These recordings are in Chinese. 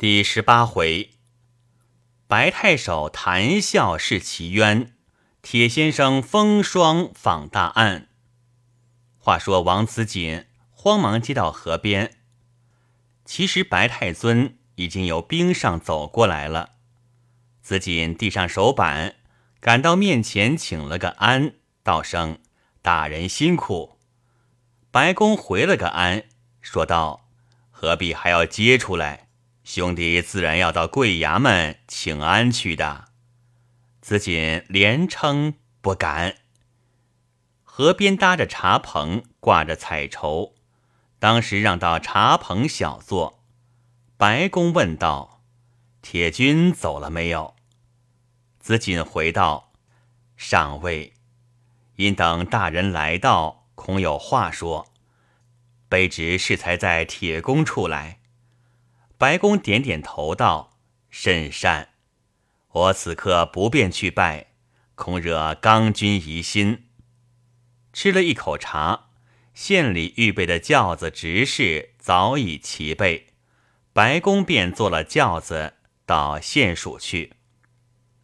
第十八回，白太守谈笑是其冤，铁先生风霜访大案。话说王子锦慌忙接到河边，其实白太尊已经由冰上走过来了。子锦递上手板，赶到面前，请了个安，道声：“大人辛苦。”白公回了个安，说道：“何必还要接出来？”兄弟自然要到贵衙门请安去的。子锦连称不敢。河边搭着茶棚，挂着彩绸，当时让到茶棚小坐。白公问道：“铁军走了没有？”子锦回道：“尚未，因等大人来到，恐有话说。卑职适才在铁公处来。”白公点点头道：“甚善，我此刻不便去拜，恐惹刚君疑心。”吃了一口茶，县里预备的轿子执事早已齐备，白公便坐了轿子到县署去，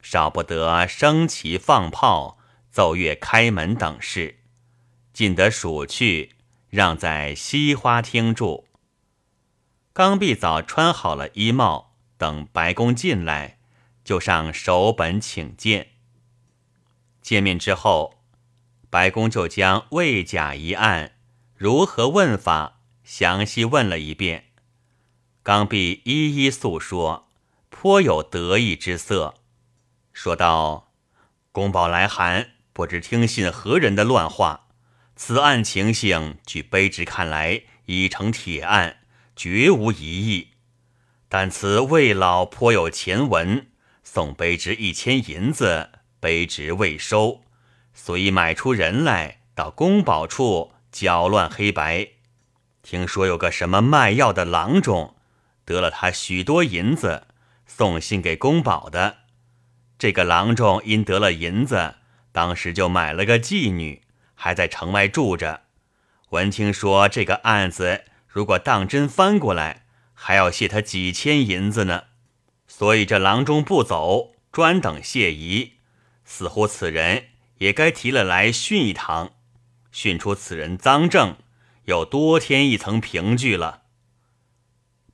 少不得升旗放炮、奏乐开门等事。进得署去，让在西花厅住。刚必早穿好了衣帽，等白公进来，就上手本请见。见面之后，白公就将魏甲一案如何问法详细问了一遍。刚必一一诉说，颇有得意之色，说道：“公宝来函，不知听信何人的乱话。此案情形，据卑职看来，已成铁案。”绝无疑义，但此魏老颇有前文，送卑职一千银子，卑职未收，所以买出人来到宫保处搅乱黑白。听说有个什么卖药的郎中，得了他许多银子，送信给宫保的。这个郎中因得了银子，当时就买了个妓女，还在城外住着。闻听说这个案子。如果当真翻过来，还要谢他几千银子呢。所以这郎中不走，专等谢仪。似乎此人也该提了来训一堂，训出此人赃证，又多添一层凭据了。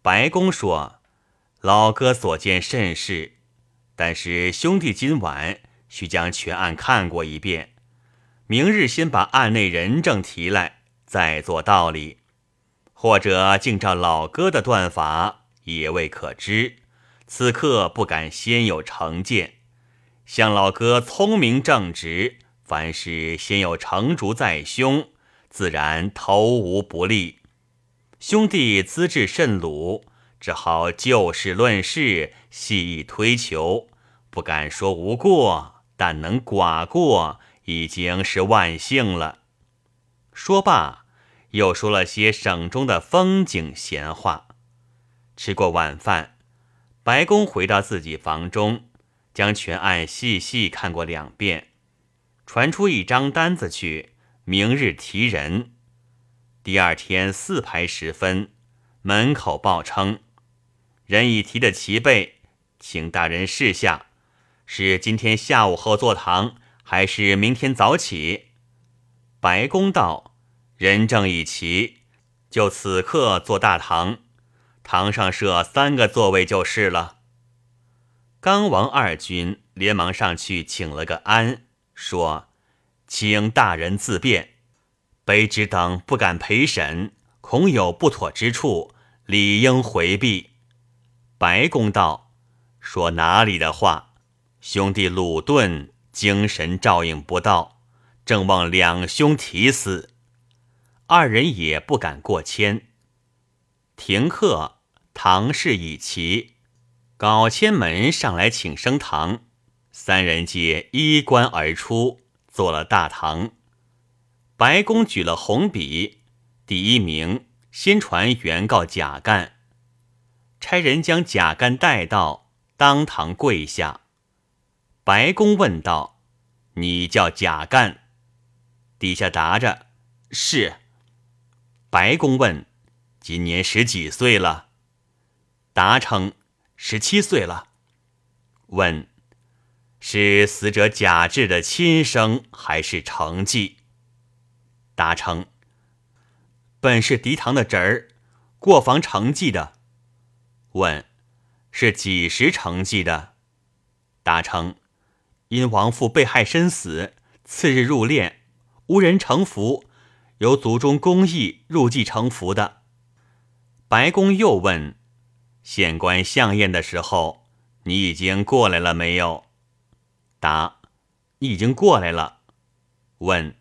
白公说：“老哥所见甚是，但是兄弟今晚需将全案看过一遍，明日先把案内人证提来，再做道理。”或者竟照老哥的断法，也未可知。此刻不敢先有成见，像老哥聪明正直，凡事先有成竹在胸，自然投无不利。兄弟资质甚鲁，只好就事论事，细意推求，不敢说无过，但能寡过，已经是万幸了。说罢。又说了些省中的风景闲话。吃过晚饭，白公回到自己房中，将全案细细看过两遍，传出一张单子去，明日提人。第二天四排时分，门口报称，人已提的齐备，请大人示下，是今天下午后坐堂，还是明天早起？白公道。人证已齐，就此刻坐大堂，堂上设三个座位就是了。刚王二军连忙上去请了个安，说：“请大人自便，卑职等不敢陪审，恐有不妥之处，理应回避。”白公道：“说哪里的话？兄弟鲁钝，精神照应不到，正望两兄提死。”二人也不敢过谦。停课，堂事已齐，搞千门上来请升堂，三人皆衣冠而出，坐了大堂。白公举了红笔，第一名先传原告贾干，差人将贾干带到当堂跪下。白公问道：“你叫贾干？”底下答着：“是。”白公问：“今年十几岁了？”答称：“十七岁了。问：是死者贾至的亲生还是成继？答称：本是狄堂的侄儿，过房成继的。问：是几时成继的？答称：因亡父被害身死，次日入殓，无人成服，由族中公义入继成服的。白公又问：县官相验的时候，你已经过来了没有？答：已经过来了。问：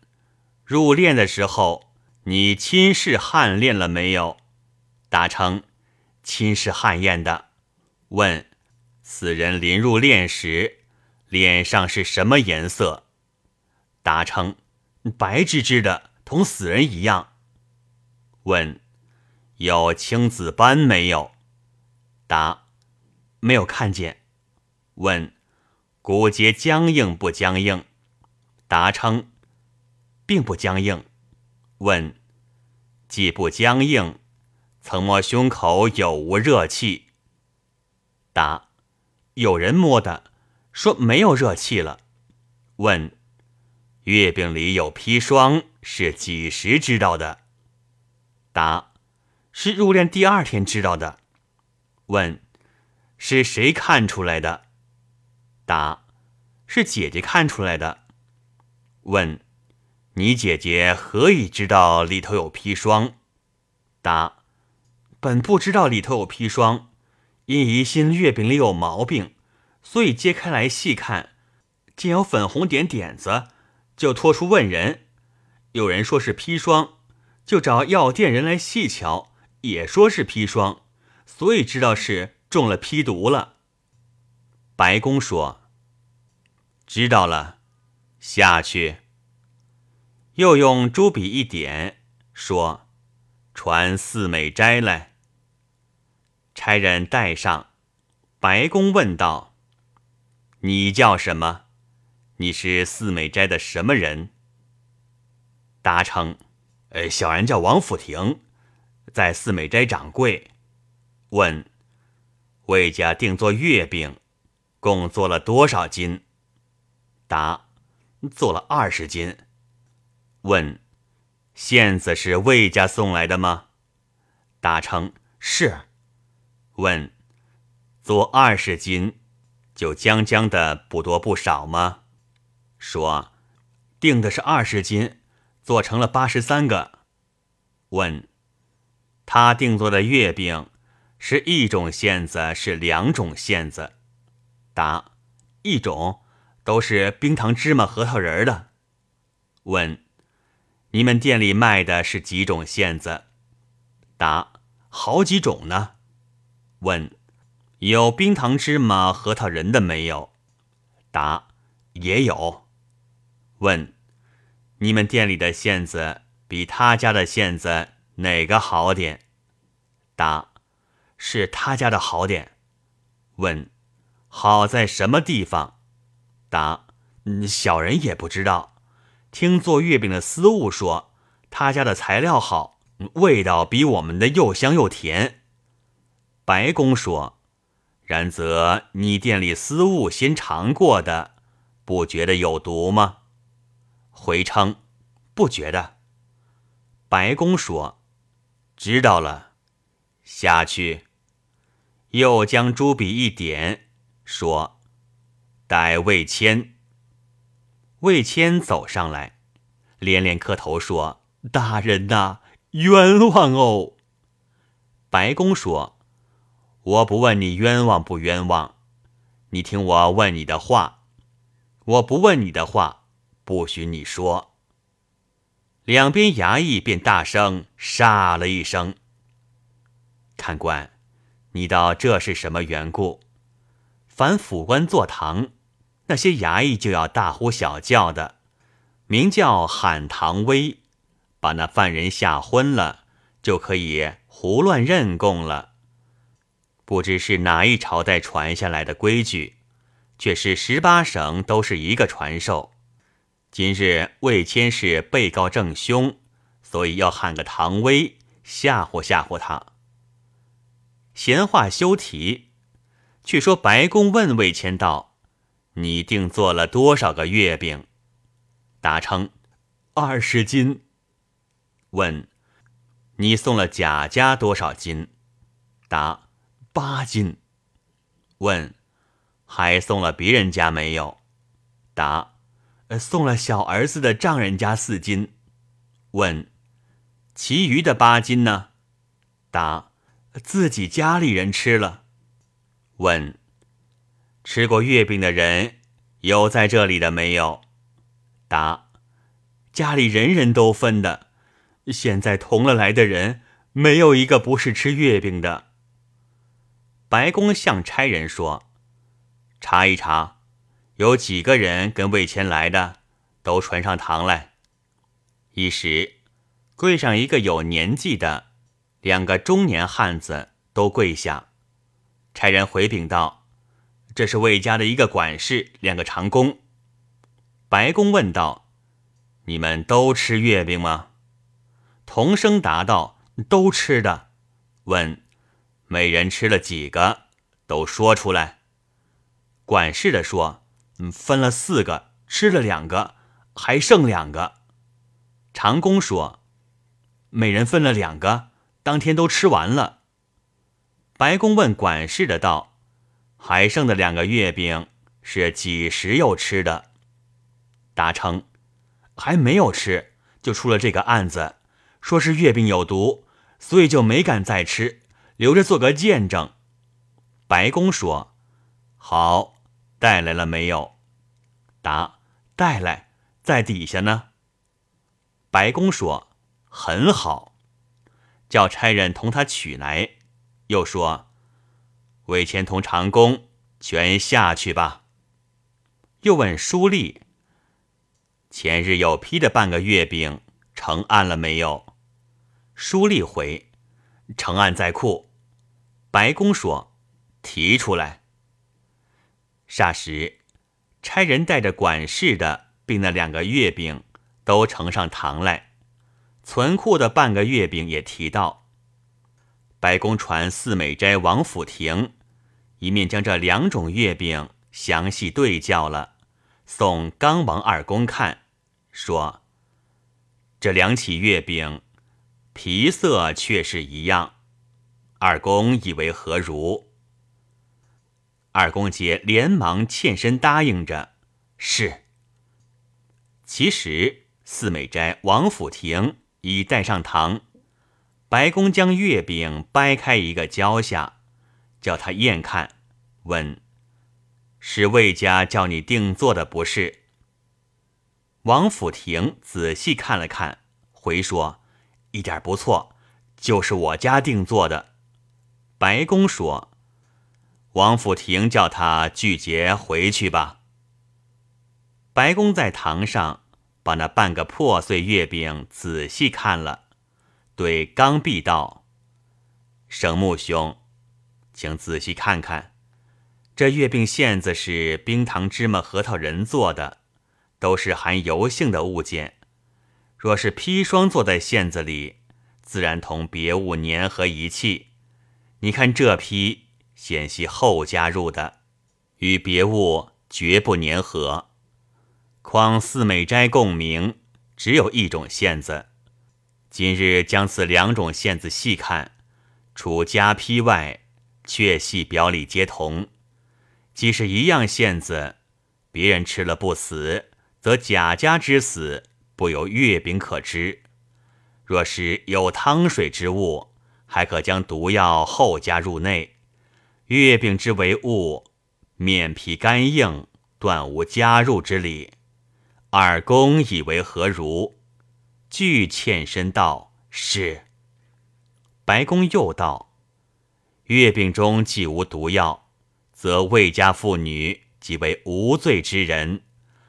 入殓的时候，你亲试汗练了没有？答称：亲试汗验的。问：死人临入殓时，脸上是什么颜色？答称：白吱吱的，同死人一样。问：有青紫斑没有？答：没有看见。问：骨节僵硬不僵硬？答称：并不僵硬。问：既不僵硬，曾摸胸口有无热气？答：有人摸的，说没有热气了。问：月饼里有砒霜，是几时知道的？答：是入殓第二天知道的。问：是谁看出来的？答：是姐姐看出来的。问：你姐姐何以知道里头有砒霜？答：本不知道里头有砒霜，因疑心月饼里有毛病，所以揭开来细看，见有粉红点点子，就拖出问人。有人说是砒霜，就找药店人来细瞧，也说是砒霜，所以知道是中了砒毒了。白公说。知道了，下去。又用朱笔一点，说：“传四美斋来。”差人带上。白公问道：“你叫什么？你是四美斋的什么人？”答称：“呃，小人叫王府亭，在四美斋掌柜。”问：“魏家定做月饼，共做了多少斤？”答：做了二十斤。问：馅子是魏家送来的吗？答称是。问：做二十斤，就将将的不多不少吗？说：定的是二十斤，做成了八十三个。问：他定做的月饼是一种馅子，是两种馅子？答：一种。都是冰糖芝麻核桃仁的。问：你们店里卖的是几种馅子？答：好几种呢。问：有冰糖芝麻核桃仁的没有？答：也有。问：你们店里的馅子比他家的馅子哪个好点？答：是他家的好点。问：好在什么地方？答：小人也不知道。听做月饼的司务说，他家的材料好，味道比我们的又香又甜。白公说：“然则你店里司务先尝过的，不觉得有毒吗？”回称：“不觉得。”白公说：“知道了，下去。”又将朱笔一点，说。待魏谦，魏谦走上来，连连磕头说：“大人呐，冤枉哦！”白公说：“我不问你冤枉不冤枉，你听我问你的话。我不问你的话，不许你说。”两边衙役便大声杀了一声。看官，你道这是什么缘故？凡府官坐堂。那些衙役就要大呼小叫的，名叫喊堂威，把那犯人吓昏了，就可以胡乱认供了。不知是哪一朝代传下来的规矩，却是十八省都是一个传授。今日魏谦是被告正凶，所以要喊个唐威吓唬吓唬他。闲话休提，却说白公问魏谦道：“你定做了多少个月饼？”答称：“二十斤。”问：“你送了贾家多少斤？”答：“八斤。”问：“还送了别人家没有？”答：“送了小儿子的丈人家四斤。”问：“其余的八斤呢？”答：“自己家里人吃了。”问：“吃过月饼的人有在这里的没有？”答：“家里人人都分的。现在同了来的人，没有一个不是吃月饼的。”白公向差人说：“查一查，有几个人跟魏谦来的，都传上堂来。”一时，柜上一个有年纪的。两个中年汉子都跪下，差人回禀道：“这是魏家的一个管事，两个长工。”白公问道：“你们都吃月饼吗？”同声答道：“都吃的。”问：“每人吃了几个？都说出来。”管事的说：“分了四个，吃了两个，还剩两个。”长工说：“每人分了两个。”当天都吃完了。白公问管事的道：“还剩的两个月饼是几时又吃的？”答称：“还没有吃，就出了这个案子，说是月饼有毒，所以就没敢再吃，留着做个见证。”白公说：“好，带来了没有？”答：“带来，在底下呢。”白公说：“很好。”叫差人同他取来，又说：“魏谦同长工全下去吧。”又问书吏：“前日有批的半个月饼成案了没有？”书吏回：“成案在库。”白公说：“提出来。”霎时，差人带着管事的，并那两个月饼都呈上堂来。存库的半个月饼也提到，白公传四美斋王府亭，一面将这两种月饼详细对教了，送刚王二公看，说：“这两起月饼皮色却是一样。”二公以为何如？二公姐连忙欠身答应着：“是。”其实四美斋王府亭。已带上堂，白公将月饼掰开一个交下，叫他验看，问：“是魏家叫你定做的不是？”王府亭仔细看了看，回说：“一点不错，就是我家定做的。”白公说：“王府亭叫他拒绝回去吧。”白公在堂上。把那半个破碎月饼仔细看了，对刚弼道：“生木兄，请仔细看看，这月饼馅子是冰糖芝麻核桃仁做的，都是含油性的物件。若是砒霜做在馅子里，自然同别物粘合一气。你看这批显系后加入的，与别物绝不粘合。”况四美斋共名，只有一种线子。今日将此两种线子细看，除加批外，确系表里皆同。即是一样线子，别人吃了不死，则贾家之死不由月饼可知。若是有汤水之物，还可将毒药后加入内。月饼之为物，面皮干硬，断无加入之理。二公以为何如？俱欠身道是。白公又道：月饼中既无毒药，则魏家妇女即为无罪之人，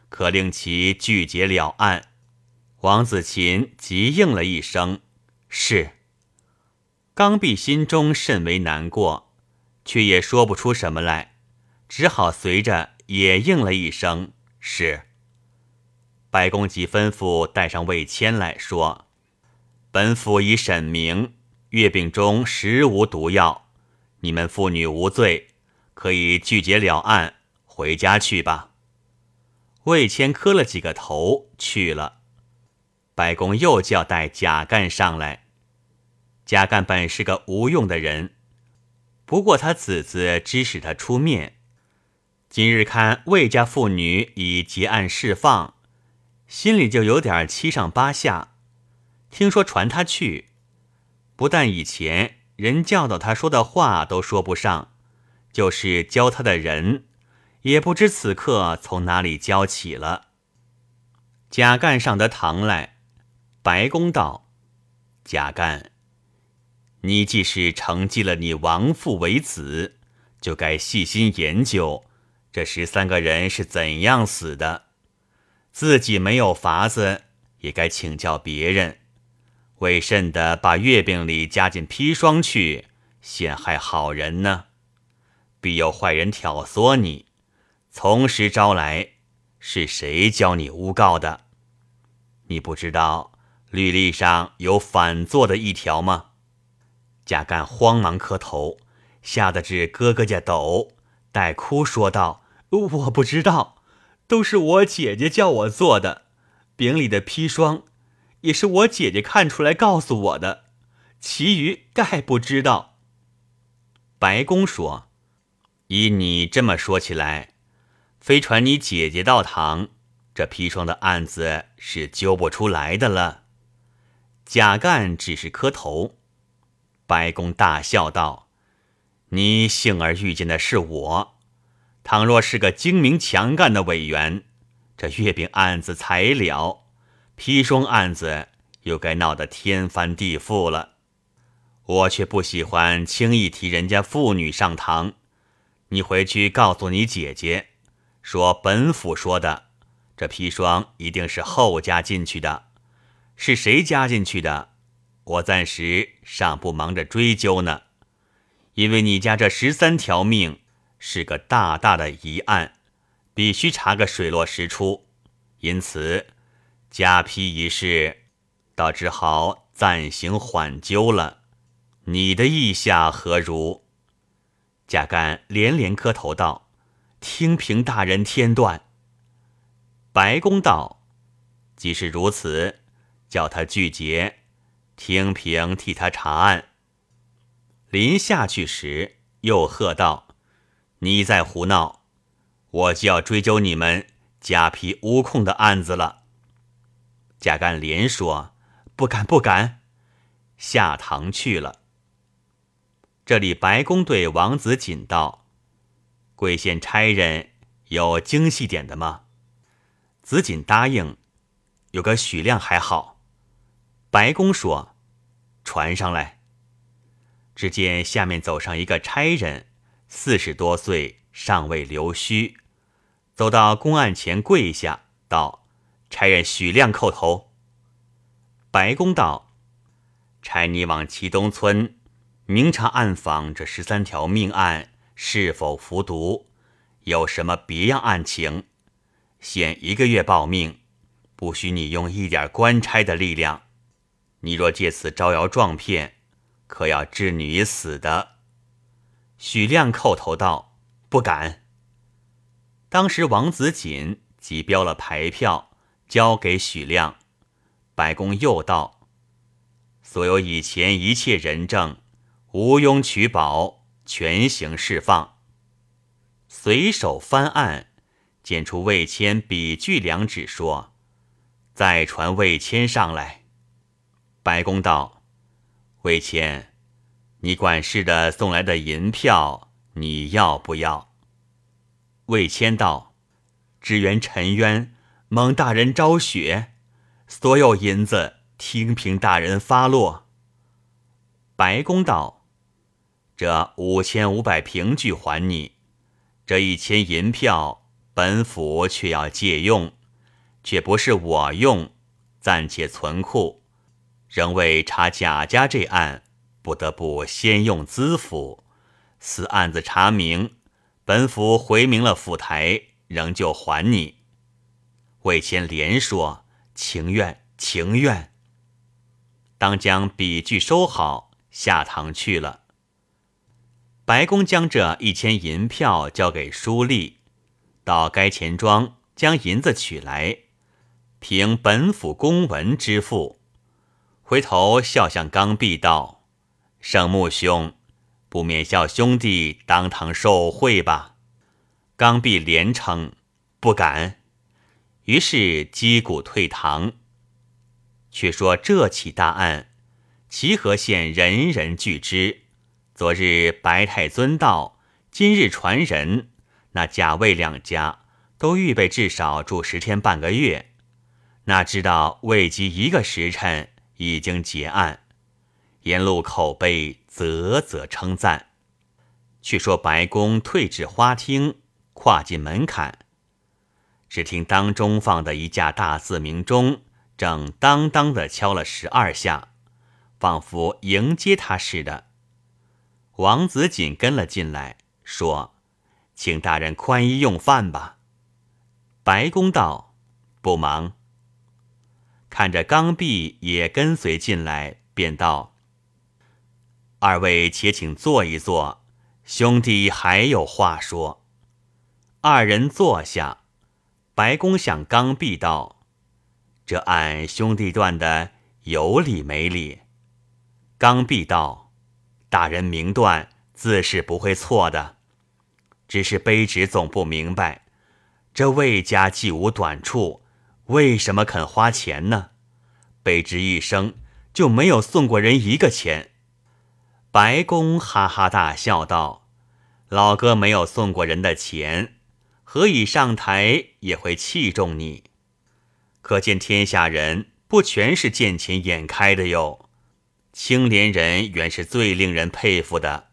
可令其拒绝了案。王子琴即应了一声是。刚愎心中甚为难过，却也说不出什么来，只好随着也应了一声是。白公即吩咐带上魏谦来说：“本府已审明，月饼中实无毒药，你们妇女无罪，可以拒结了案，回家去吧。魏谦磕了几个头，去了。白公又叫带贾干上来。贾干本是个无用的人，不过他子子指使他出面。今日看魏家妇女已结案释放，心里就有点七上八下。听说传他去，不但以前人教导他说的话都说不上。就是教他的人，也不知此刻从哪里教起了。贾干上得堂来，白公道：“贾干，你既是承继了你亡父为子，就该细心研究这十三个人是怎样死的。自己没有法子，也该请教别人。为甚的把月饼里加进砒霜去，陷害好人呢？”必有坏人挑唆你，从实招来，是谁教你诬告的？你不知道律例上有反坐的一条吗？贾干慌忙磕头，吓得直咯咯家抖，带哭说道：“我不知道，都是我姐姐叫我做的。饼里的砒霜，也是我姐姐看出来告诉我的，其余概不知道。”白公说。依你这么说起来，非传你姐姐到堂，这砒霜的案子是揪不出来的了。贾干只是磕头，白公大笑道：“你幸而遇见的是我，倘若是个精明强干的委员，这月饼案子才了，砒霜案子又该闹得天翻地覆了。我却不喜欢轻易提人家妇女上堂。”你回去告诉你姐姐，说本府说的，这砒霜一定是后加进去的，是谁加进去的？我暂时尚不忙着追究呢，因为你家这十三条命是个大大的疑案，必须查个水落石出，因此加批一事，倒只好暂行缓究了。你的意下何如？贾干连连磕头道：“听凭大人天断。”白公道：“即使如此，叫他拒绝，听凭替他查案。”临下去时，又喝道：“你再胡闹，我就要追究你们假皮无控的案子了。”贾干连说：“不敢，不敢。”下堂去了。这里白公对王子锦道：“贵县差人有精细点的吗？”子锦答应：“有个许亮还好。”白公说：“传上来。”只见下面走上一个差人，四十多岁，尚未留须，走到公案前跪下道：“差人许亮叩头。”白公道：“差你往祁东村。”明察暗访这十三条命案是否服毒，有什么别样案情？限一个月报命，不许你用一点官差的力量。你若借此招摇撞骗，可要置女于死的。许亮叩头道：“不敢。”当时王子锦即标了牌票，交给许亮。白公又道：“所有以前一切人证。”无庸取保，全行释放。随手翻案，见出魏谦笔据两纸，说：“再传魏谦上来。”白公道：“魏谦，你管事的送来的银票，你要不要？”魏谦道：“只缘沉冤，蒙大人昭雪，所有银子听凭大人发落。”白公道。这五千五百凭据还你，这一千银票，本府却要借用，却不是我用，暂且存库。仍为查贾家这案，不得不先用资府。此案子查明，本府回明了府台，仍旧还你。魏谦连说情愿，情愿。当将笔据收好，下堂去了。白公将这一千银票交给书吏，到该钱庄将银子取来，凭本府公文支付。回头笑向刚愎道：“圣穆兄，不免笑兄弟当堂受贿吧？”刚愎连称不敢。于是击鼓退堂。却说这起大案，齐河县人人俱知。昨日白太尊到，今日传人，那贾魏两家都预备至少住十天半个月。哪知道未及一个时辰，已经结案。沿路口碑啧啧称赞。却说白公退至花厅，跨进门槛，只听当中放的一架大四明钟，正当当的敲了十二下，仿佛迎接他似的。王子紧跟了进来，说：“请大人宽衣用饭吧。”白公道：“不忙。”看着刚愎也跟随进来，便道：“二位且请坐一坐，兄弟还有话说。”二人坐下，白公向刚愎道：“这案兄弟断的有理没理？”刚愎道。大人明断，自是不会错的。只是卑职总不明白，这魏家既无短处，为什么肯花钱呢？卑职一生就没有送过人一个钱。白公哈哈大笑道：“老哥没有送过人的钱，何以上台也会器重你？可见天下人不全是见钱眼开的哟。”青莲人原是最令人佩服的，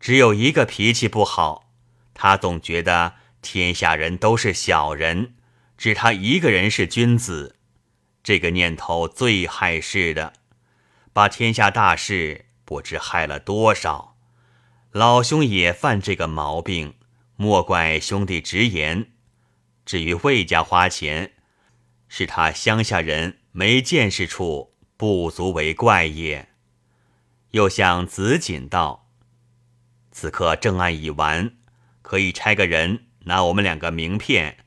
只有一个脾气不好。他总觉得天下人都是小人，只他一个人是君子。这个念头最害事的，把天下大事不知害了多少。老兄也犯这个毛病，莫怪兄弟直言。至于魏家花钱，是他乡下人没见识处。不足为怪也。又向子锦道：“此刻正案已完，可以差个人拿我们两个名片，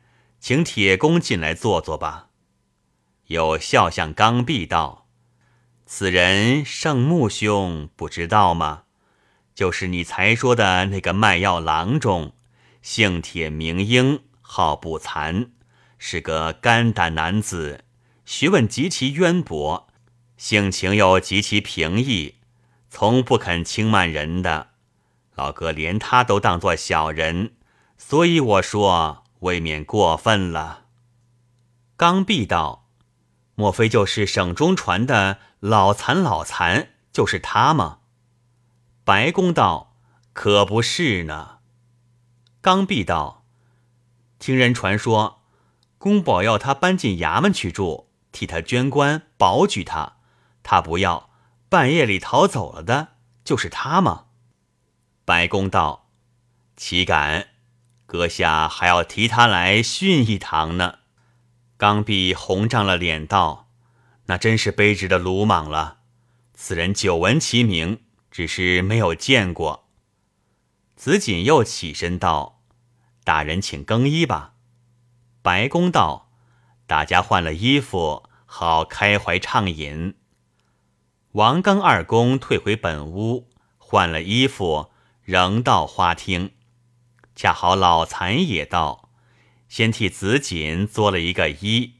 请铁公进来坐坐吧。”有笑向刚愎道：“此人圣穆兄不知道吗？就是你才说的那个卖药郎中，姓铁名英，号不残，是个肝胆男子，学问极其渊博。”性情又极其平易，从不肯轻慢人的。老哥连他都当作小人，所以我说未免过分了。刚愎道：“莫非就是省中传的老残？老残就是他吗？”白公道：“可不是呢。”刚愎道：“听人传说，公保要他搬进衙门去住，替他捐官，保举他。”他不要，半夜里逃走了的，就是他吗？白公道：“岂敢！阁下还要提他来训一堂呢。”刚愎红涨了脸道：“那真是卑职的鲁莽了。此人久闻其名，只是没有见过。”子锦又起身道：“大人请更衣吧。”白公道：“大家换了衣服，好开怀畅饮。”王庚二公退回本屋，换了衣服，仍到花厅。恰好老残也道，先替子锦作了一个揖，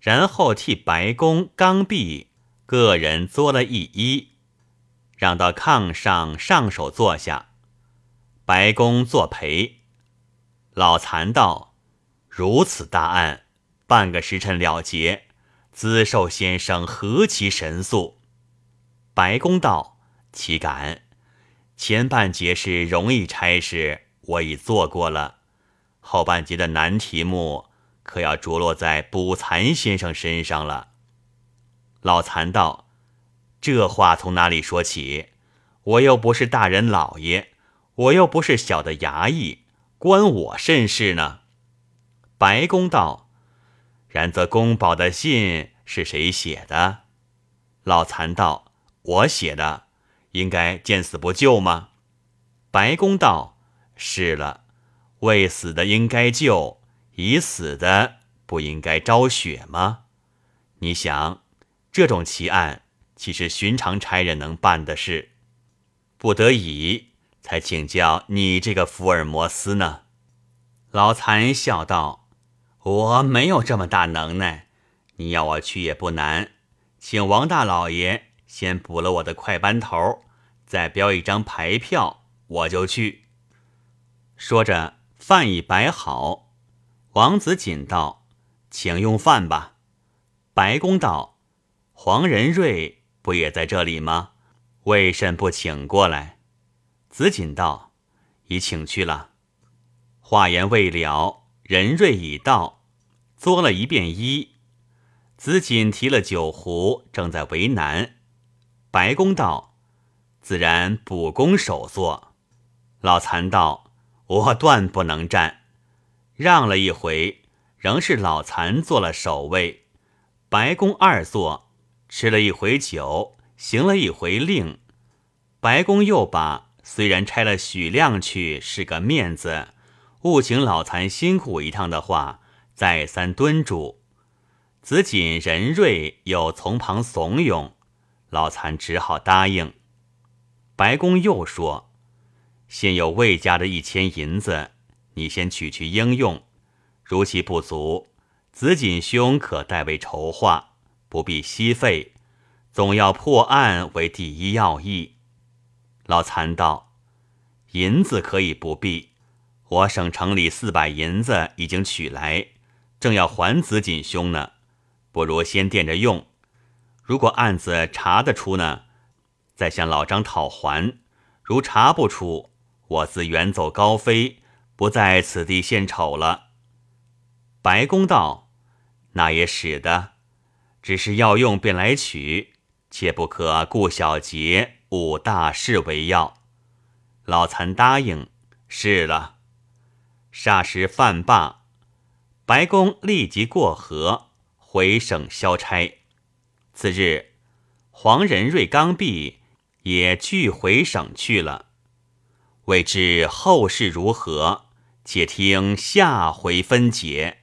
然后替白公、刚愎个人作了一揖，让到炕上上手坐下。白公作陪。老残道：“如此大案，半个时辰了结，子寿先生何其神速！”白公道：“岂敢？前半截是容易差事，我已做过了。后半节的难题目，可要着落在卜残先生身上了。”老残道：“这话从哪里说起？我又不是大人老爷，我又不是小的衙役，关我甚事呢？”白公道：“然则公保的信是谁写的？”老残道。我写的，应该见死不救吗？白公道：“是了，未死的应该救，已死的不应该昭雪吗？你想，这种奇案岂是寻常差人能办的事？不得已才请教你这个福尔摩斯呢。”老残笑道：“我没有这么大能耐，你要我去也不难，请王大老爷先补了我的快班头，再标一张牌票。”我就去。说着，饭已摆好。王子锦道：“请用饭吧。”白公道：“黄仁瑞不也在这里吗？为甚不请过来？”子锦道：“已请去了。”话言未了，仁瑞已到，作了一遍揖。子锦提了酒壶，正在为难。白公道：“自然补公首座。”老残道：“我断不能战。”让了一回，仍是老残做了守卫。白公二坐，吃了一回酒，行了一回令。白公又把虽然差了许亮去是个面子，务请老残辛苦一趟的话，再三敦嘱。子锦、仁瑞又从旁怂恿，老残只好答应。白公又说。现有魏家的一千银子，你先取去应用。如其不足，子锦兄可代为筹划，不必息费。总要破案为第一要义。老残道：“银子可以不必，我省城里四百银子已经取来，正要还子锦兄呢。不如先垫着用。如果案子查得出呢，再向老张讨还；如查不出，”我自远走高飞，不在此地献丑了。白公道：“那也使得，只是要用便来取，切不可顾小节，误大事为要。”老残答应：“是了。”霎时饭罢，白公立即过河回省消差。次日，黄仁瑞、刚毕也俱回省去了。未知后事如何，且听下回分解。